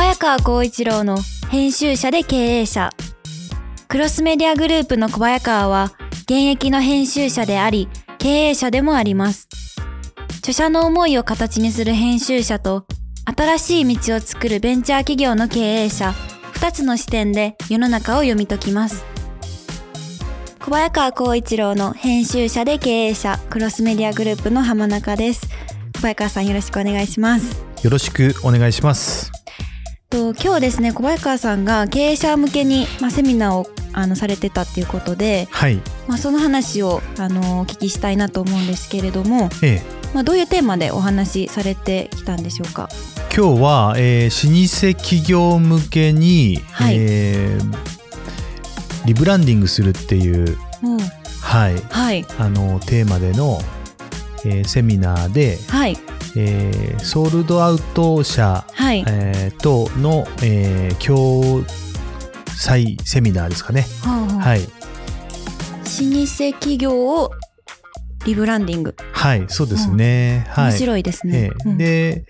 早川光一郎の編集者で経営者。クロスメディアグループの小早川は現役の編集者であり経営者でもあります。著者の思いを形にする編集者と新しい道を作るベンチャー企業の経営者2つの視点で世の中を読み解きます。小早川光一郎の編集者で経営者クロスメディアグループの浜中です。小早川さんよろしくお願いします。よろしくお願いします。と今日ですね小早川さんが経営者向けに、まあ、セミナーをあのされてたっていうことで、はい。まあ、その話をあのお聞きしたいなと思うんですけれども、ええ。まあ、どういうテーマでお話しされてきたんでしょうか？今日は、えー老舗企業向けに、はい。えーリブランディングするっていう、うん。はい、はい。あのテーマでの、えーセミナーで、はいえーソールドアウト社、はい、えーとの、えー共催セミナーですかね。はあはあ。はい、老舗企業をリブランディング、はい、そうですね。はい、面白いですね。え、え。うん。で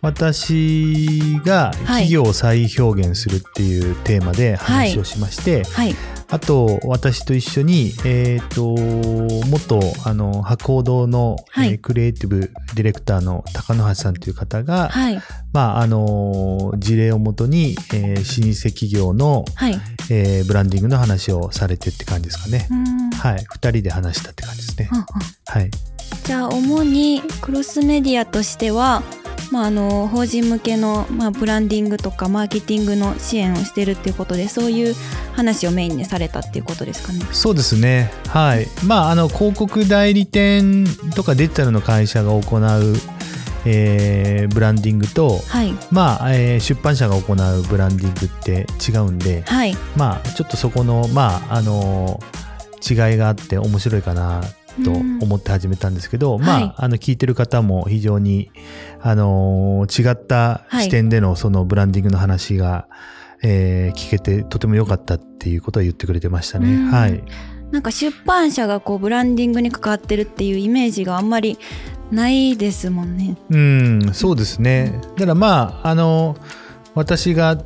私が企業を再表現するっていうテーマで話をしまして、はいあと私と一緒に、えー、と元あの博報堂の、はい。えークリエイティブディレクターの高野橋さんという方が、はい。まああの事例をもとに、えー老舗企業の、はい。えーブランディングの話をされてって感じですかね。うん。はい、2人で話したって感じですね。はあはあはい、じゃあ主にクロスメディアとしては、まあ、あの法人向けの、まあ、ブランディングとかマーケティングの支援をしてるっていうことでそういう話をメインにされたっていうことですかね。そうですね。はい。まあ、あの、広告代理店とかデジタルの会社が行う、えーブランディングと、はいまあ、えー出版社が行うブランディングって違うんで、はいまあ、ちょっとそこの、まあ、あの違いがあって面白いかなと思って始めたんですけど、まあ、はいあの、聞いてる方も非常に、あの違った視点でのそのブランディングの話が、えー聞けてとても良かったっていうことを言ってくれてましたね。うんはい。なんか出版社がこうブランディングに関わってるっていうイメージがあんまりないですもんね。うん、そうですね。だからまあ、あの、私が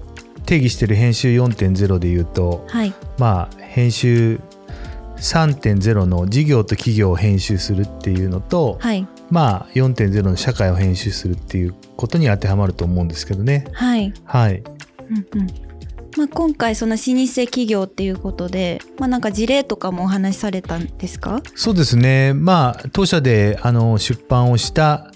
定義してる編集4.0で言うと、はいまあ、編集3.0の事業と企業を編集するっていうのと、はいまあ、4.0の社会を編集するっていうことに当てはまると思うんですけどね。はい。はい。うんうんまあ、今回その老舗企業っていうことで、まあ、なんか事例とかもお話しされたんですか？そうですね。まあ、当社であの出版をした、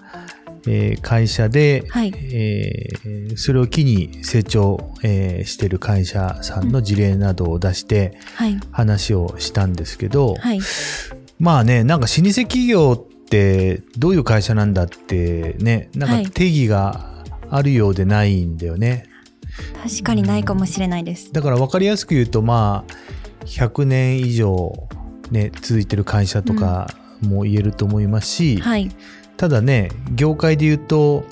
えー会社で、はい。えーそれを機に成長、えーしている会社さんの事例などを出してはい。話をしたんですけど、はい。まあね、なんか老舗企業ってどういう会社なんだってね、なはい。んか定義があるようでないんだよね。確かにないかもしれないです。だから分かりやすく言うとまあ100年以上ね続いてる会社とかも言えると思いますし、はいただね業界で言うと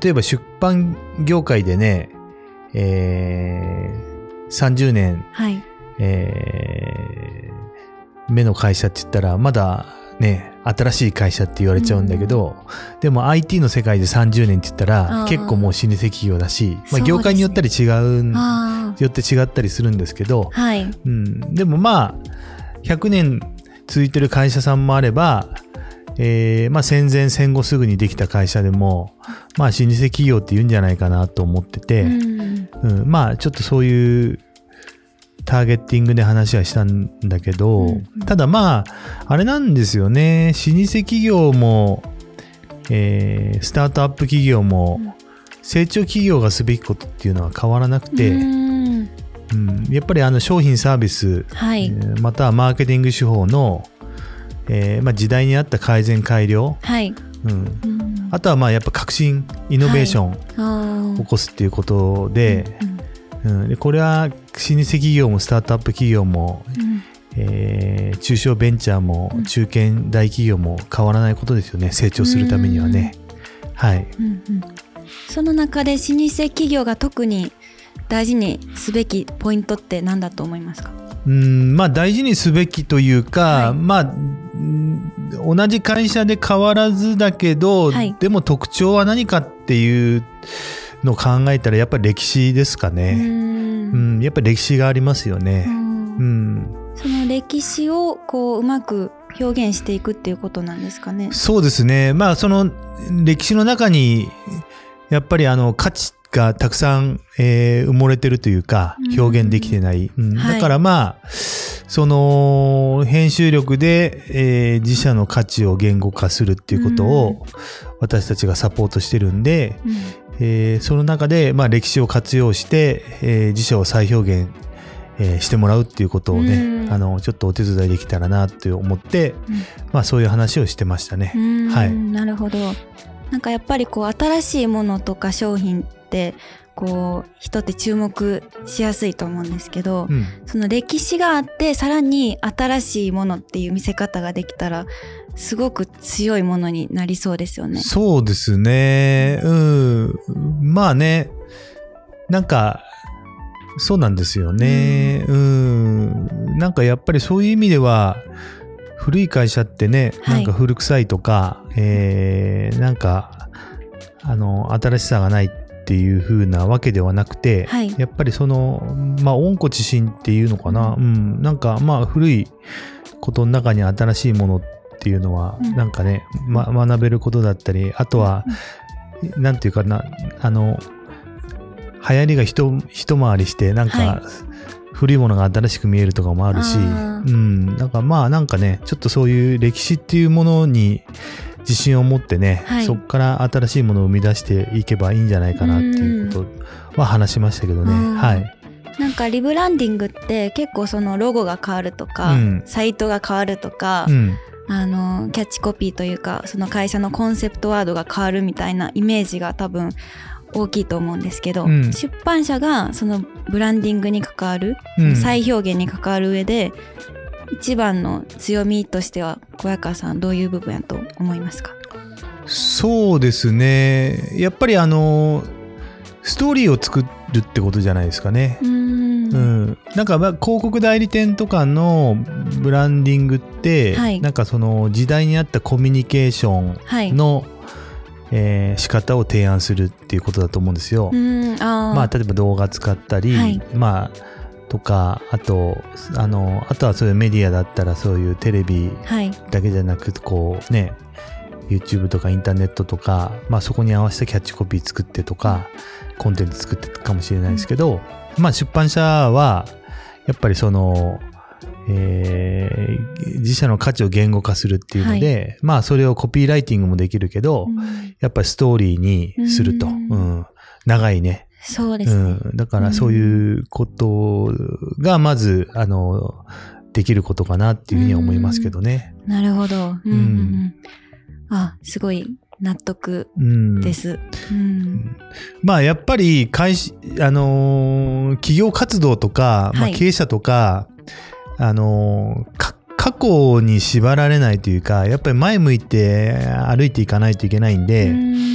例えば出版業界でね、えー30年、はい。えー目の会社って言ったらまだね新しい会社って言われちゃうんだけど、でも IT の世界で30年って言ったら結構もう老舗企業だし、まあ、業界によったり違うんあよって違ったりするんですけど、あはい。うん、でもまあ100年続いてる会社さんもあれば、えーまあ、戦前戦後すぐにできた会社でも、まあ、老舗企業って言うんじゃないかなと思ってて、うん。うん。まあちょっとそういうターゲッティングで話はしたんだけど、うん。うんただまああれなんですよね。老舗企業も、えースタートアップ企業も、うん。成長企業がすべきことっていうのは変わらなくて、うん。うん、やっぱりあの商品サービス、はい、えーまたはマーケティング手法の、えーまあ、時代に合った改善改良、はい、うん、うん。あとはまあやっぱ革新イノベーション起こすっていうことで,、うんうん。でこれは老舗企業もスタートアップ企業も、うん。えー中小ベンチャーもうん。中堅大企業も変わらないことですよね。成長するためにはね。はい、うんうん。その中で老舗企業が特に大事にすべきポイントって何だと思いますか？うん。まあ大事にすべきというか、はい。まあうん同じ会社で変わらずだけど、はいでも特徴は何かっていうのを考えたらやっぱり歴史ですかうね。うんん、やっぱり歴史がありますよね。うん、その歴史をこううまく表現していくっていうことなんですかね。そうですね。まあその歴史の中にやっぱりあの価値がたくさん、えー埋もれてるというかうん表現できてない。うんはいだからまあその編集力で、えー自社の価値を言語化するっていうことを私たちがサポートしてるんで、うん。えーその中で、まあ、歴史を活用して、えー自社を再表現、えーしてもらうっていうことをね、うん。あのちょっとお手伝いできたらなって思って、うん。まあ、そういう話をしてましたね。うん。はい。なるほど。なんかやっぱりこう新しいものとか商品ってこう人って注目しやすいと思うんですけど、うんその歴史があってさらに新しいものっていう見せ方ができたらすごく強いものになりそうですよね。そうですね。うん。まあね、なんか、そうなんですよね。うん。なんかやっぱりそういう意味では、古い会社ってね、はい。なんか古臭いとか、えーなんか、あの、新しさがないっていう風なわけではなくて、はい。やっぱりその、まあ、温故知新っていうのかな。うん。なんか、まあ、古いことの中に新しいものっていうのは、うん。なんかね、ま、学べることだったり、あとは、なんていうかな、あの、流行りが一一回りして、なんはか、古いものが新しく見えるとかもあるし、うん。なんかまあなんかね、ちょっとそういう歴史っていうものに自信を持ってね、はいそこから新しいものを生み出していけばいいんじゃないかなっていうことは話しましたけどね。うんはい。なんかリブランディングって結構そのロゴが変わるとか、うんサイトが変わるとか、うん。あのキャッチコピーというかその会社のコンセプトワードが変わるみたいなイメージが多分大きいと思うんですけど、うん。出版社がそのブランディングに関わる、うん。再表現に関わる上で一番の強みとしては小早川さんどういう部分やと思いますか？そうですね。やっぱりあの、ストーリーを作るってことじゃないですかね。うーん。うん、なんかまあ広告代理店とかのブランディングって、はい。なんかその時代に合ったコミュニケーショはい。ンの、えー仕方を提案するっていうことだと思うんですよ。あー。まあ例えば動画使ったり、はい。まあとかあとあのあとはそういうメディアだったらそういうテレビはい。だけじゃなくこうね YouTube とかインターネットとか、まあ、そこに合わせたキャッチコピー作ってとか、コンテンツ作ってかもしれないですけど、まあ出版社はやっぱりその、えー自社の価値を言語化するっていうので、まあそれをコピーライティングもできるけど、うん。やっぱりストーリーにすると、ううん。ん長いね、そうですね、うん、だからそういうことがまずあのできることかなっていうふうには思いますけどね。なるほど、うんうんうん。うん。あすごい納得うん。です、うん。まあやっぱり会社、あのー企業活動とか、まあ、はい。経営者とか、あの過去に縛られないというかやっぱり前向いて歩いていかないといけないんで、うん。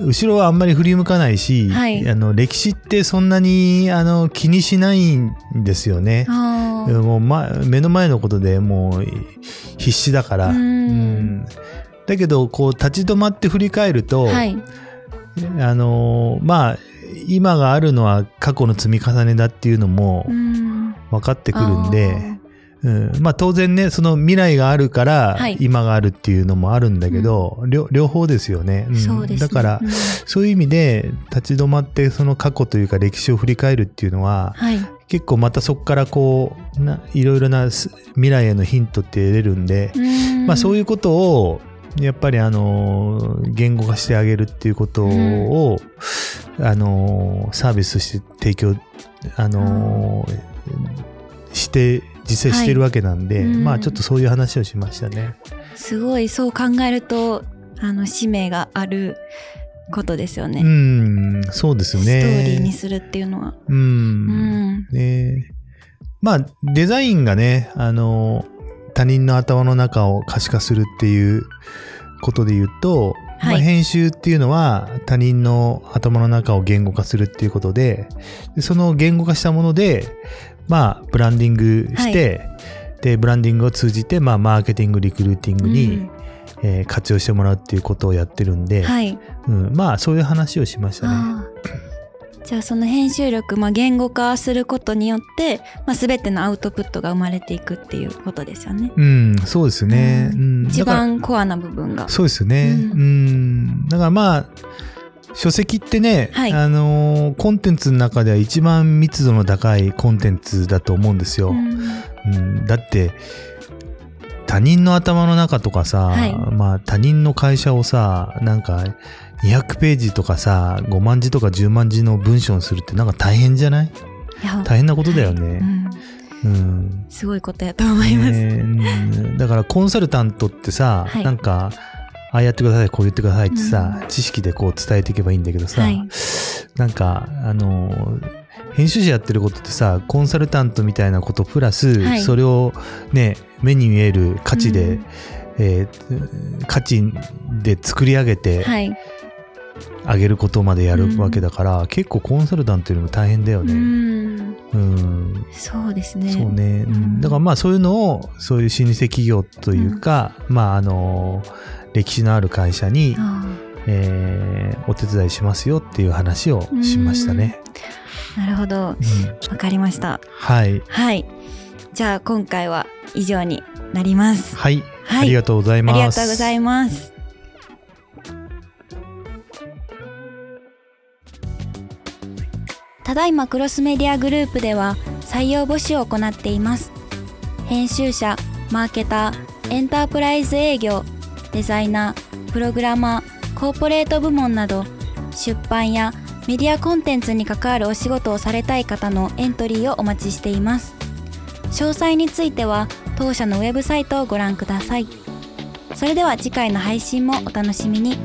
後ろはあんまり振り向かないし、はい。あの歴史ってそんなにあの気にしないんですよね。もう、ま、目の前のことでもう必死だから。うん。うん。だけどこう立ち止まって振り返ると、はい。あのーまあ今があるのは過去の積み重ねだっていうのもうん。分かってくるんで、うん。まあ当然ねその未来があるからはい。今があるっていうのもあるんだけど、両両方ですよね、うん。そうですね。だから、うん。そういう意味で立ち止まってその過去というか歴史を振り返るっていうのははい。結構またそこからこうないろいろなす未来へのヒントって得れるんで、まあそういうことをやっぱりあの言語化してあげるっていうことを、あのサービスとして提供あのして実際してるわけなんで、はい。うん。まあちょっとそういう話をしましたね。すごいそう考えるとあの使命があることですよね、うんそうですよね。ストーリーにするっていうのは。うん。うん。ね。まあデザインがねあの他人の頭の中を可視化するっていうことで言うと、はい。まあ、編集っていうのは他人の頭の中を言語化するっていうことででその言語化したものでまあブランディングして、でブランディングを通じて、まあ、マーケティングリクルーティングに、うんえー活用してもらうっていうことをやってるんで、はい。うん、まあそういう話をしましたね。じゃあその編集力、まあ、言語化することによって、まあ、全てのアウトプットが生まれていくっていうことですよね。うん、そうですね。ううん、一番コアな部分が。そうですよね。ううんん、だからまあ、書籍ってね、はい。あのーコンテンツの中では一番密度の高いコンテンツだと思うんですよ。うん。うん、だって、他人の頭の中とかさ、はい。まあ他人の会社をさ、なんか200ページとかさ、5万字とか10万字の文章にするってなんか大変じゃない？大変なことだよね。うん。うん。すごいことやと思います。ねうん。だからコンサルタントってさ、はい。なんか、ああやってください、こう言ってくださいってさ、うん。知識でこう伝えていけばいいんだけどさ、はい。なんか、あの、編集者やってることってさ、コンサルタントみたいなことプラス、はい。それをね、目に見える価値で、うん。えー価値で作り上げてはい。あげることまでやるわけだから、結構コンサルタントよりも大変だようね。ん。うん。そうですね。そうね、うん。うん。だからまあそういうのをそういう老舗企業というか、まああの歴史のある会社に、あえーお手伝いしますよっていう話をしましたね。あなるほど。わうんかりました。はいはい。じゃあ今回は以上になります。はい、はいありがとうございあます。りがとうございます。ただいまクロスメディアグループでは採用募集を行っています。編集者、マーケター、エンタープライズ営業、デザイナー、プログラマー、コーポレート部門など出版やメディアコンテンツに関わるお仕事をされたい方のエントリーをお待ちしています。詳細については当社のウェブサイトをご覧ください。それでは次回の配信もお楽しみに。